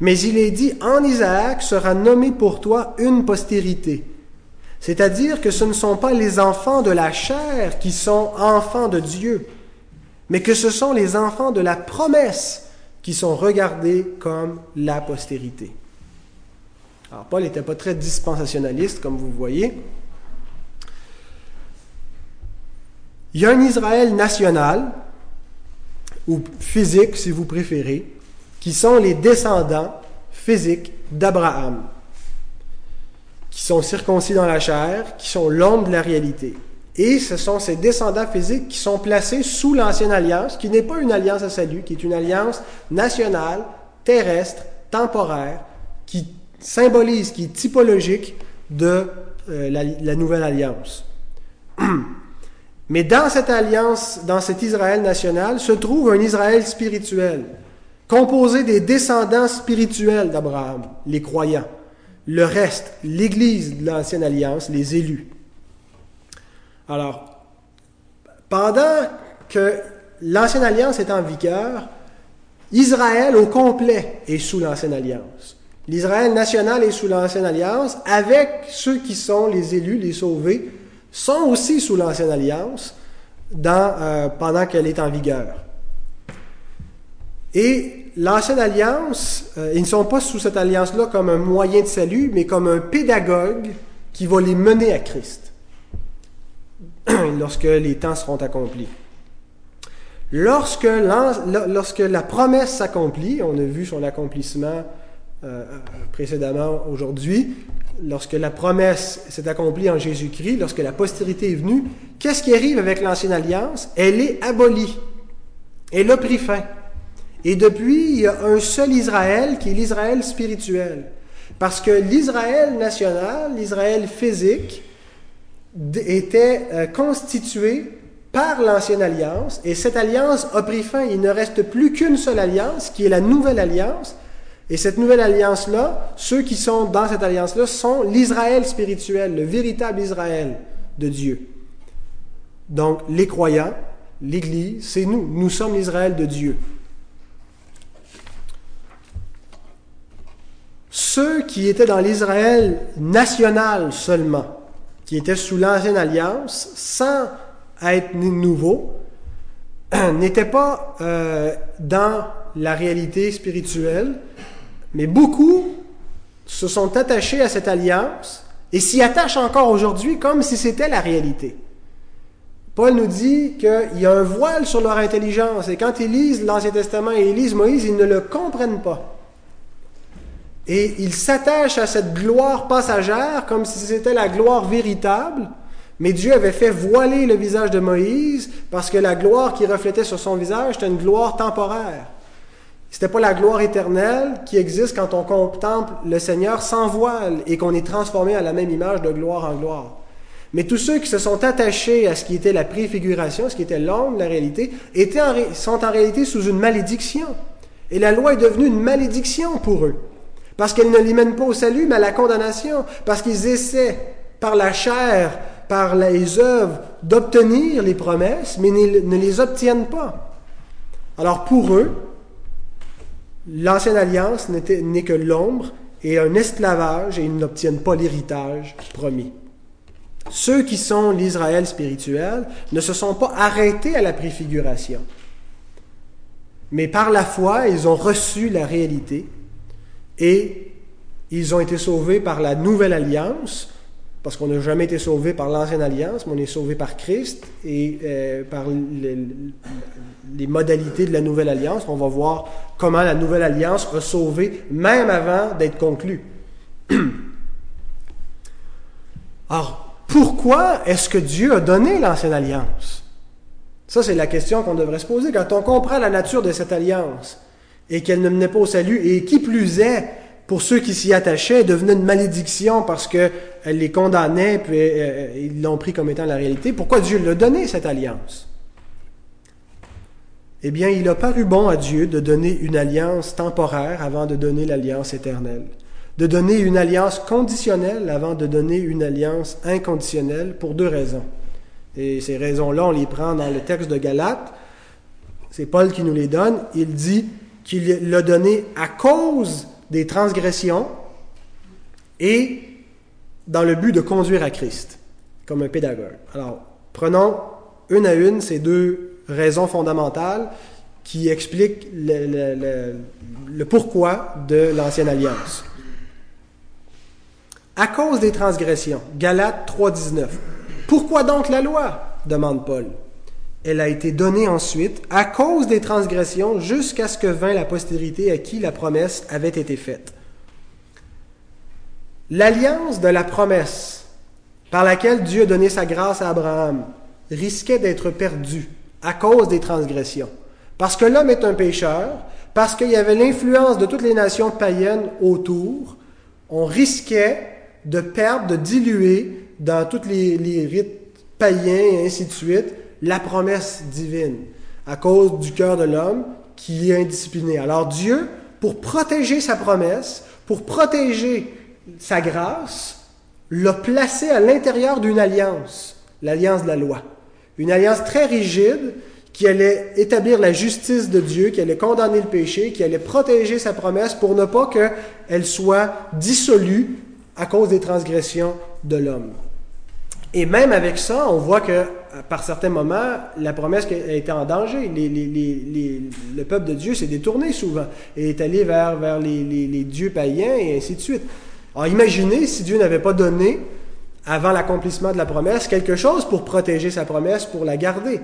Speaker 1: Mais il est dit, en Isaac sera nommé pour toi une postérité. C'est-à-dire que ce ne sont pas les enfants de la chair qui sont enfants de Dieu, mais que ce sont les enfants de la promesse qui sont regardés comme la postérité. Alors, Paul n'était pas très dispensationaliste, comme vous voyez. Il y a un Israël national, ou physique si vous préférez, qui sont les descendants physiques d'Abraham, qui sont circoncis dans la chair, qui sont l'homme de la réalité. Et ce sont ces descendants physiques qui sont placés sous l'ancienne alliance, qui n'est pas une alliance à salut, qui est une alliance nationale, terrestre, temporaire, qui symbolise, qui est typologique de euh, la, nouvelle alliance. [CLEARS THROAT] Mais dans cette alliance, dans cet Israël national, se trouve un Israël spirituel, composé des descendants spirituels d'Abraham, les croyants. Le reste, l'Église de l'ancienne alliance, les élus. Alors, pendant que l'ancienne alliance est en vigueur, Israël au complet est sous l'ancienne alliance. L'Israël national est sous l'ancienne alliance, avec ceux qui sont les élus, les sauvés, sont aussi sous l'ancienne alliance euh, pendant qu'elle est en vigueur. Et l'ancienne alliance, euh, ils ne sont pas sous cette alliance-là comme un moyen de salut, mais comme un pédagogue qui va les mener à Christ [CLEARS THROAT] lorsque les temps seront accomplis. Lorsque, lorsque la promesse s'accomplit, on a vu son accomplissement euh, précédemment aujourd'hui, lorsque la promesse s'est accomplie en Jésus-Christ, lorsque la postérité est venue, qu'est-ce qui arrive avec l'ancienne alliance? Elle est abolie. Elle a pris fin. Et depuis, il y a un seul Israël qui est l'Israël spirituel. Parce que l'Israël national, l'Israël physique, était euh, constitué par l'ancienne alliance, et cette alliance a pris fin. Il ne reste plus qu'une seule alliance, qui est la nouvelle alliance, et cette nouvelle alliance-là, ceux qui sont dans cette alliance-là sont l'Israël spirituel, le véritable Israël de Dieu. Donc les croyants l'Église, c'est nous. Nous sommes l'Israël de Dieu. Ceux qui étaient dans l'Israël national seulement, qui étaient sous l'ancienne alliance, sans être nouveaux, [CLEARS THROAT] n'étaient pas euh, dans la réalité spirituelle, mais beaucoup se sont attachés à cette alliance et s'y attachent encore aujourd'hui comme si c'était la réalité. Paul nous dit qu'il y a un voile sur leur intelligence et quand ils lisent l'Ancien Testament et ils lisent Moïse, ils ne le comprennent pas. Et ils s'attachent à cette gloire passagère comme si c'était la gloire véritable, mais Dieu avait fait voiler le visage de Moïse parce que la gloire qui reflétait sur son visage était une gloire temporaire. C'était pas la gloire éternelle qui existe quand on contemple le Seigneur sans voile et qu'on est transformé à la même image de gloire en gloire. Mais tous ceux qui se sont attachés à ce qui était la préfiguration, ce qui était l'ombre la réalité, étaient sont en réalité sous une malédiction. Et la loi est devenue une malédiction pour eux. Parce qu'elle ne les mène pas au salut, mais à la condamnation. Parce qu'ils essaient, par la chair, par les œuvres, d'obtenir les promesses, mais ne les obtiennent pas. Alors pour eux, L'ancienne alliance n'est que l'ombre et un esclavage et ils n'obtiennent pas l'héritage promis. Ceux qui sont l'Israël spirituel ne se sont pas arrêtés à la préfiguration, mais par la foi, ils ont reçu la réalité et ils ont été sauvés par la nouvelle alliance parce qu'on n'a jamais été sauvé par l'ancienne alliance, mais on est sauvé par Christ et euh, par les, modalités de la nouvelle alliance. On va voir comment la nouvelle alliance a sauvé même avant d'être conclue. [CLEARS THROAT] Alors, pourquoi est-ce que Dieu a donné l'ancienne alliance? Ça, c'est la question qu'on devrait se poser. Quand on comprend la nature de cette alliance et qu'elle ne menait pas au salut, et qui plus est, pour ceux qui s'y attachaient, devenait une malédiction parce qu'elle les condamnait, puis euh, ils l'ont pris comme étant la réalité. Pourquoi Dieu l'a donné, cette alliance? Eh bien, il a paru bon à Dieu de donner une alliance temporaire avant de donner l'alliance éternelle, de donner une alliance conditionnelle avant de donner une alliance inconditionnelle pour deux raisons. Et ces raisons-là, on les prend dans le texte de Galates. C'est Paul qui nous les donne. Il dit qu'il l'a donné à cause des transgressions et dans le but de conduire à Christ, comme un pédagogue. Alors, prenons une à une ces deux raisons fondamentales qui expliquent le, pourquoi de l'ancienne alliance. À cause des transgressions, Galates 3.19. Pourquoi donc la loi? demande Paul elle a été donnée ensuite à cause des transgressions jusqu'à ce que vint la postérité à qui la promesse avait été faite. L'alliance de la promesse par laquelle Dieu a donné sa grâce à Abraham risquait d'être perdue à cause des transgressions. Parce que l'homme est un pécheur, parce qu'il y avait l'influence de toutes les nations païennes autour, on risquait de perdre, de diluer dans tous les, les rites païens et ainsi de suite, la promesse divine à cause du cœur de l'homme qui est indiscipliné. Alors Dieu, pour protéger sa promesse, pour protéger sa grâce, l'a placé à l'intérieur d'une alliance, l'alliance de la loi. Une alliance très rigide qui allait établir la justice de Dieu, qui allait condamner le péché, qui allait protéger sa promesse pour ne pas qu'elle soit dissolue à cause des transgressions de l'homme. Et même avec ça, on voit que par certains moments, la promesse été en danger. le peuple de Dieu s'est détourné souvent et est allé vers, vers les, dieux païens et ainsi de suite. Alors imaginez si Dieu n'avait pas donné, avant l'accomplissement de la promesse, quelque chose pour protéger sa promesse, pour la garder.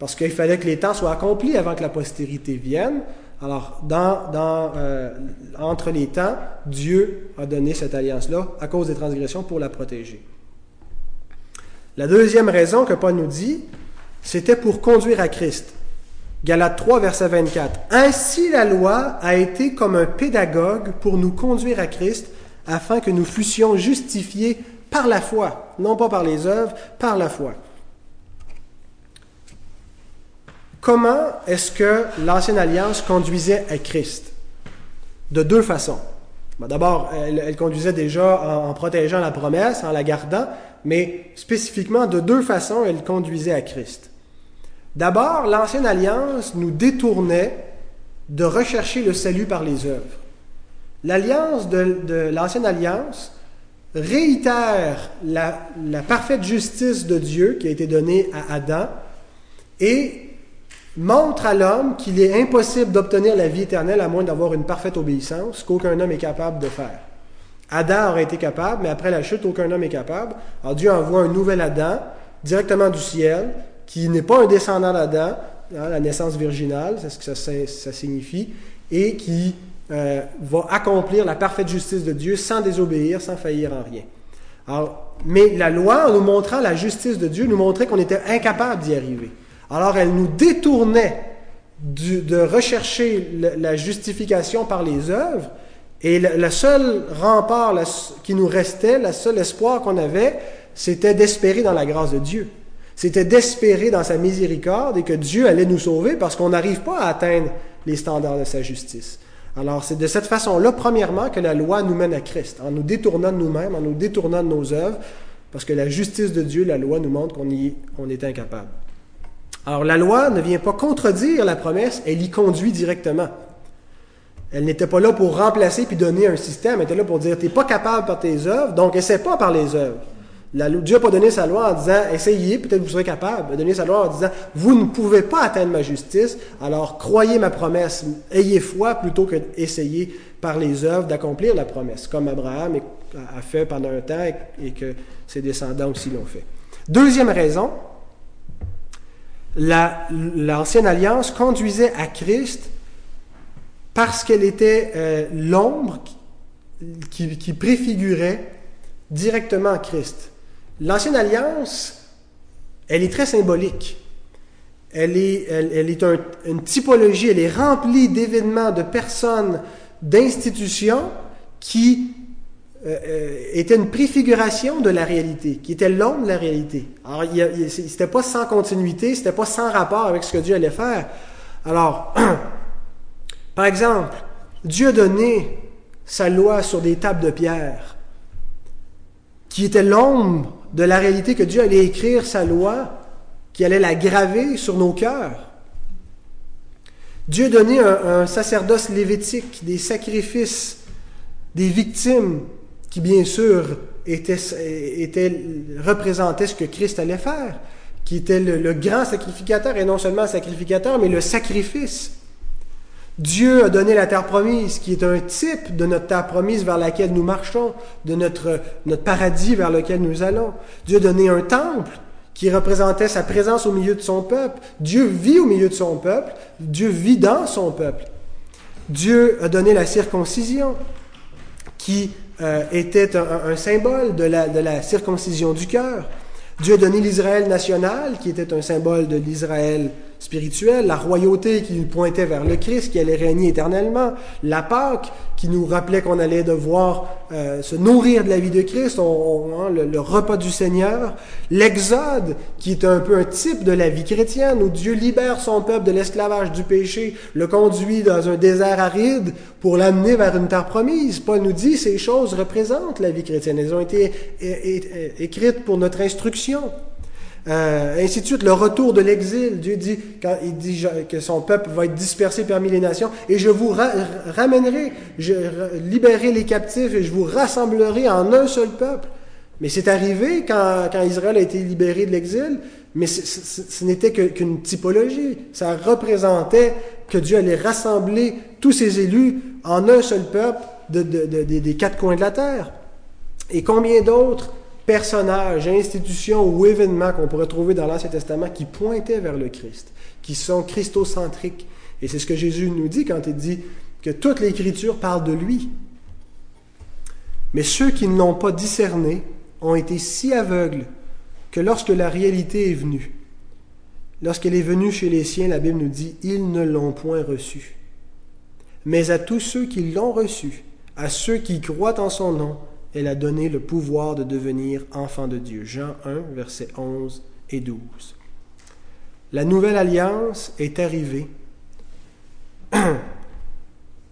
Speaker 1: Parce qu'il fallait que les temps soient accomplis avant que la postérité vienne. Alors, dans, dans, euh, entre les temps, Dieu a donné cette alliance-là à cause des transgressions pour la protéger. La deuxième raison que Paul nous dit, c'était pour conduire à Christ. Galates 3, verset 24. Ainsi la loi a été comme un pédagogue pour nous conduire à Christ, afin que nous fussions justifiés par la foi, non pas par les œuvres, par la foi. Comment est-ce que l'ancienne alliance conduisait à Christ? De deux façons. D'abord, elle, conduisait déjà en protégeant la promesse, en la gardant, mais spécifiquement de deux façons, elle conduisait à Christ. D'abord, l'ancienne alliance nous détournait de rechercher le salut par les œuvres. L'alliance de, l'ancienne alliance réitère la, la, parfaite justice de Dieu qui a été donnée à Adam et montre à l'homme qu'il est impossible d'obtenir la vie éternelle à moins d'avoir une parfaite obéissance qu'aucun homme est capable de faire. Adam aurait été capable, mais après la chute, aucun homme est capable. Alors Dieu envoie un nouvel Adam directement du ciel, qui n'est pas un descendant d'Adam, hein, la naissance virginale, c'est ce que ça, signifie, et qui euh, va accomplir la parfaite justice de Dieu sans désobéir, sans faillir en rien. Alors, mais la loi, en nous montrant la justice de Dieu, nous montrait qu'on était incapable d'y arriver. Alors elle nous détournait de rechercher la justification par les œuvres, et le, seul rempart qui nous restait, le seul espoir qu'on avait, c'était d'espérer dans la grâce de Dieu. C'était d'espérer dans sa miséricorde et que Dieu allait nous sauver parce qu'on n'arrive pas à atteindre les standards de sa justice. Alors c'est de cette façon-là, premièrement, que la loi nous mène à Christ, en nous détournant de nous-mêmes, en nous détournant de nos œuvres, parce que la justice de Dieu, la loi nous montre qu'on on est incapable. Alors la loi ne vient pas contredire la promesse, elle y conduit directement. Elle n'était pas là pour remplacer puis donner un système, elle était là pour dire, tu n'es pas capable par tes œuvres, donc essaie pas par les œuvres. Dieu n'a pas donné sa loi en disant, essayez, peut-être vous serez capable. Il a donné sa loi en disant, vous ne pouvez pas atteindre ma justice, alors croyez ma promesse, ayez foi plutôt que d'essayer par les œuvres d'accomplir la promesse, comme Abraham a fait pendant un temps et que ses descendants aussi l'ont fait. Deuxième raison, l'ancienne alliance conduisait à Christ parce qu'elle était euh, l'ombre qui, préfigurait directement Christ. L'ancienne alliance, elle est très symbolique. Elle est, elle, est une typologie, elle est remplie d'événements, de personnes, d'institutions qui euh, euh, étaient une préfiguration de la réalité, qui était l'ombre de la réalité. Alors, c'était pas sans continuité, c'était pas sans rapport avec ce que Dieu allait faire. Alors, [CLEARS THROAT] Par exemple, Dieu a donné sa loi sur des tables de pierre, qui était l'ombre de la réalité que Dieu allait écrire sa loi, qui allait la graver sur nos cœurs. Dieu a donné un, sacerdoce lévitique, des sacrifices, des victimes, qui bien sûr étaient, représentaient ce que Christ allait faire, qui était le grand sacrificateur, et non seulement le sacrificateur, mais le sacrifice. Dieu a donné la terre promise, qui est un type de notre terre promise vers laquelle nous marchons, de notre, paradis vers lequel nous allons. Dieu a donné un temple qui représentait sa présence au milieu de son peuple. Dieu vit au milieu de son peuple. Dieu vit dans son peuple. Dieu a donné la circoncision, qui euh, était un, symbole de la, de la circoncision du cœur. Dieu a donné l'Israël national, qui était un symbole de l'Israël spirituelle, la royauté qui nous pointait vers le Christ, qui allait régner éternellement, la Pâque qui nous rappelait qu'on allait devoir euh, se nourrir de la vie de Christ, on, hein, le, repas du Seigneur, l'Exode qui est un peu un type de la vie chrétienne, où Dieu libère son peuple de l'esclavage du péché, le conduit dans un désert aride pour l'amener vers une terre promise. Paul nous dit ces choses représentent la vie chrétienne, elles ont été écrites pour notre instruction. Euh, ainsi de suite, le retour de l'exil. Dieu dit, quand il dit que son peuple va être dispersé parmi les nations, et je vous ramènerai, je libérerai les captifs, et je vous rassemblerai en un seul peuple. Mais c'est arrivé quand, quand, Israël a été libéré de l'exil, mais ce n'était qu'une typologie. Ça représentait que Dieu allait rassembler tous ses élus en un seul peuple de, des quatre coins de la terre. Et combien d'autres personnages, institutions ou événements qu'on pourrait trouver dans l'Ancien Testament qui pointaient vers le Christ, qui sont christocentriques. Et c'est ce que Jésus nous dit quand il dit que toute l'Écriture parle de lui. Mais ceux qui ne l'ont pas discerné ont été si aveugles que lorsque la réalité est venue, lorsqu'elle est venue chez les siens, la Bible nous dit, ils ne l'ont point reçu. Mais à tous ceux qui l'ont reçu, à ceux qui croient en son nom, elle a donné le pouvoir de devenir enfant de Dieu. Jean 1, versets 11 et 12. La nouvelle alliance est arrivée [CLEARS THROAT]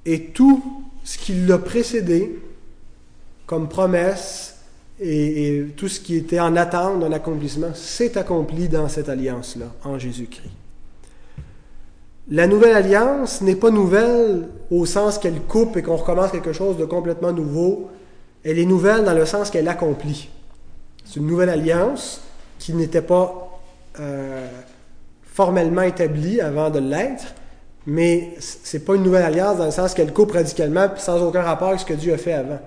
Speaker 1: et tout ce qui l'a précédé comme promesse et, et, tout ce qui était en attente d'un accomplissement s'est accompli dans cette alliance-là, en Jésus-Christ. La nouvelle alliance n'est pas nouvelle au sens qu'elle coupe et qu'on recommence quelque chose de complètement nouveau. Elle est nouvelle dans le sens qu'elle accomplit. C'est une nouvelle alliance qui n'était pas euh, formellement établie avant de l'être, mais c'est pas une nouvelle alliance dans le sens qu'elle coupe radicalement sans aucun rapport avec ce que Dieu a fait avant.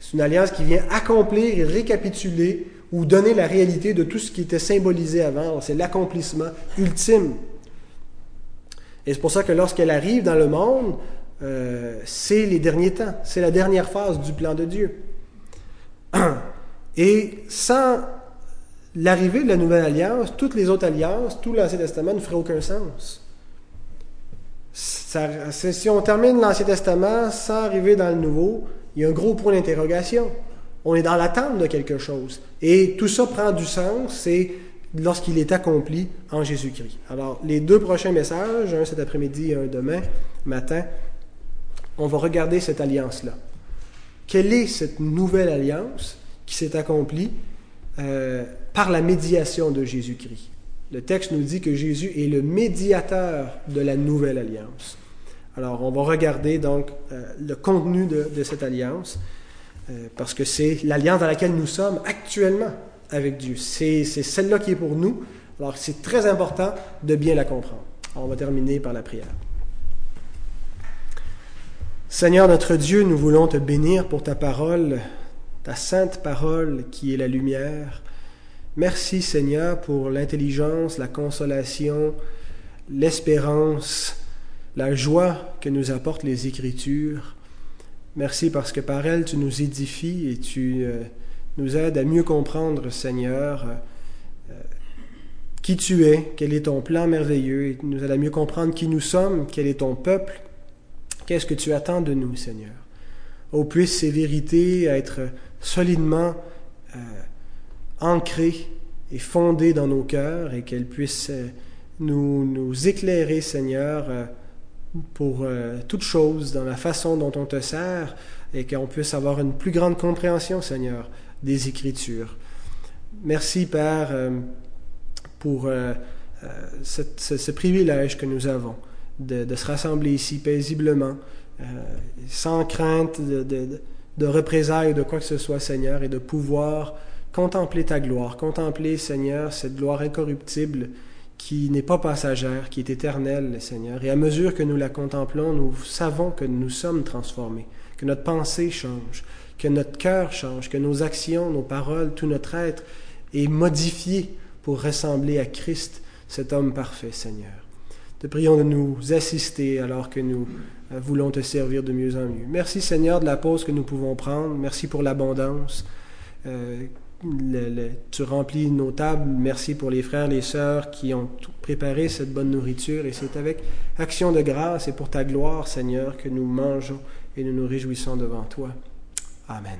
Speaker 1: C'est une alliance qui vient accomplir et récapituler ou donner la réalité de tout ce qui était symbolisé avant. C'est l'accomplissement ultime. Et c'est pour ça que lorsqu'elle arrive dans le monde, euh, c'est les derniers temps, c'est la dernière phase du plan de Dieu. [CLEARS THROAT] Et sans l'arrivée de la nouvelle alliance, toutes les autres alliances, tout l'Ancien Testament ne ferait aucun sens. si on termine l'Ancien Testament sans arriver dans le Nouveau, il y a un gros point d'interrogation. On est dans l'attente de quelque chose. Et tout ça prend du sens, c'est lorsqu'il est accompli en Jésus-Christ. Alors, les deux prochains messages, un cet après-midi et un demain matin, on va regarder cette alliance-là. Quelle est cette nouvelle alliance qui s'est accomplie euh, par la médiation de Jésus-Christ? Le texte nous dit que Jésus est le médiateur de la nouvelle alliance. Alors, on va regarder donc euh, le contenu de, cette alliance, euh, parce que c'est l'alliance dans laquelle nous sommes actuellement avec Dieu. C'est celle-là qui est pour nous. Alors, c'est très important de bien la comprendre. on va terminer par la prière. Seigneur notre Dieu, nous voulons te bénir pour ta parole, ta sainte parole qui est la lumière. Merci Seigneur pour l'intelligence, la consolation, l'espérance, la joie que nous apportent les Écritures. Merci parce que par elles tu nous édifies et tu euh, nous aides à mieux comprendre, Seigneur, euh, qui tu es, quel est ton plan merveilleux, et nous aides à mieux comprendre qui nous sommes, quel est ton peuple, Qu'est-ce que tu attends de nous, Seigneur? Oh, puissent ces vérités être solidement euh, ancrées et fondées dans nos cœurs et qu'elles puissent euh, nous, nous, éclairer, Seigneur, euh, pour toutes choses, dans la façon dont on te sert et qu'on puisse avoir une plus grande compréhension, Seigneur, des Écritures. Merci, Père, pour ce privilège que nous avons de, se rassembler ici paisiblement, euh, sans crainte de, de, de représailles ou de quoi que ce soit, Seigneur, et de pouvoir contempler ta gloire, contempler, Seigneur, cette gloire incorruptible qui n'est pas passagère, qui est éternelle, Seigneur. Et à mesure que nous la contemplons, nous savons que nous sommes transformés, que notre pensée change, que notre cœur change, que nos actions, nos paroles, tout notre être est modifié pour ressembler à Christ, cet homme parfait, Seigneur. Te prions de nous assister alors que nous euh, voulons te servir de mieux en mieux. Merci Seigneur de la pause que nous pouvons prendre. Merci pour l'abondance. Euh, tu remplis nos tables. Merci pour les frères, les sœurs qui ont préparé cette bonne nourriture. Et c'est avec action de grâce et pour ta gloire, Seigneur, que nous mangeons et nous nous réjouissons devant toi. Amen.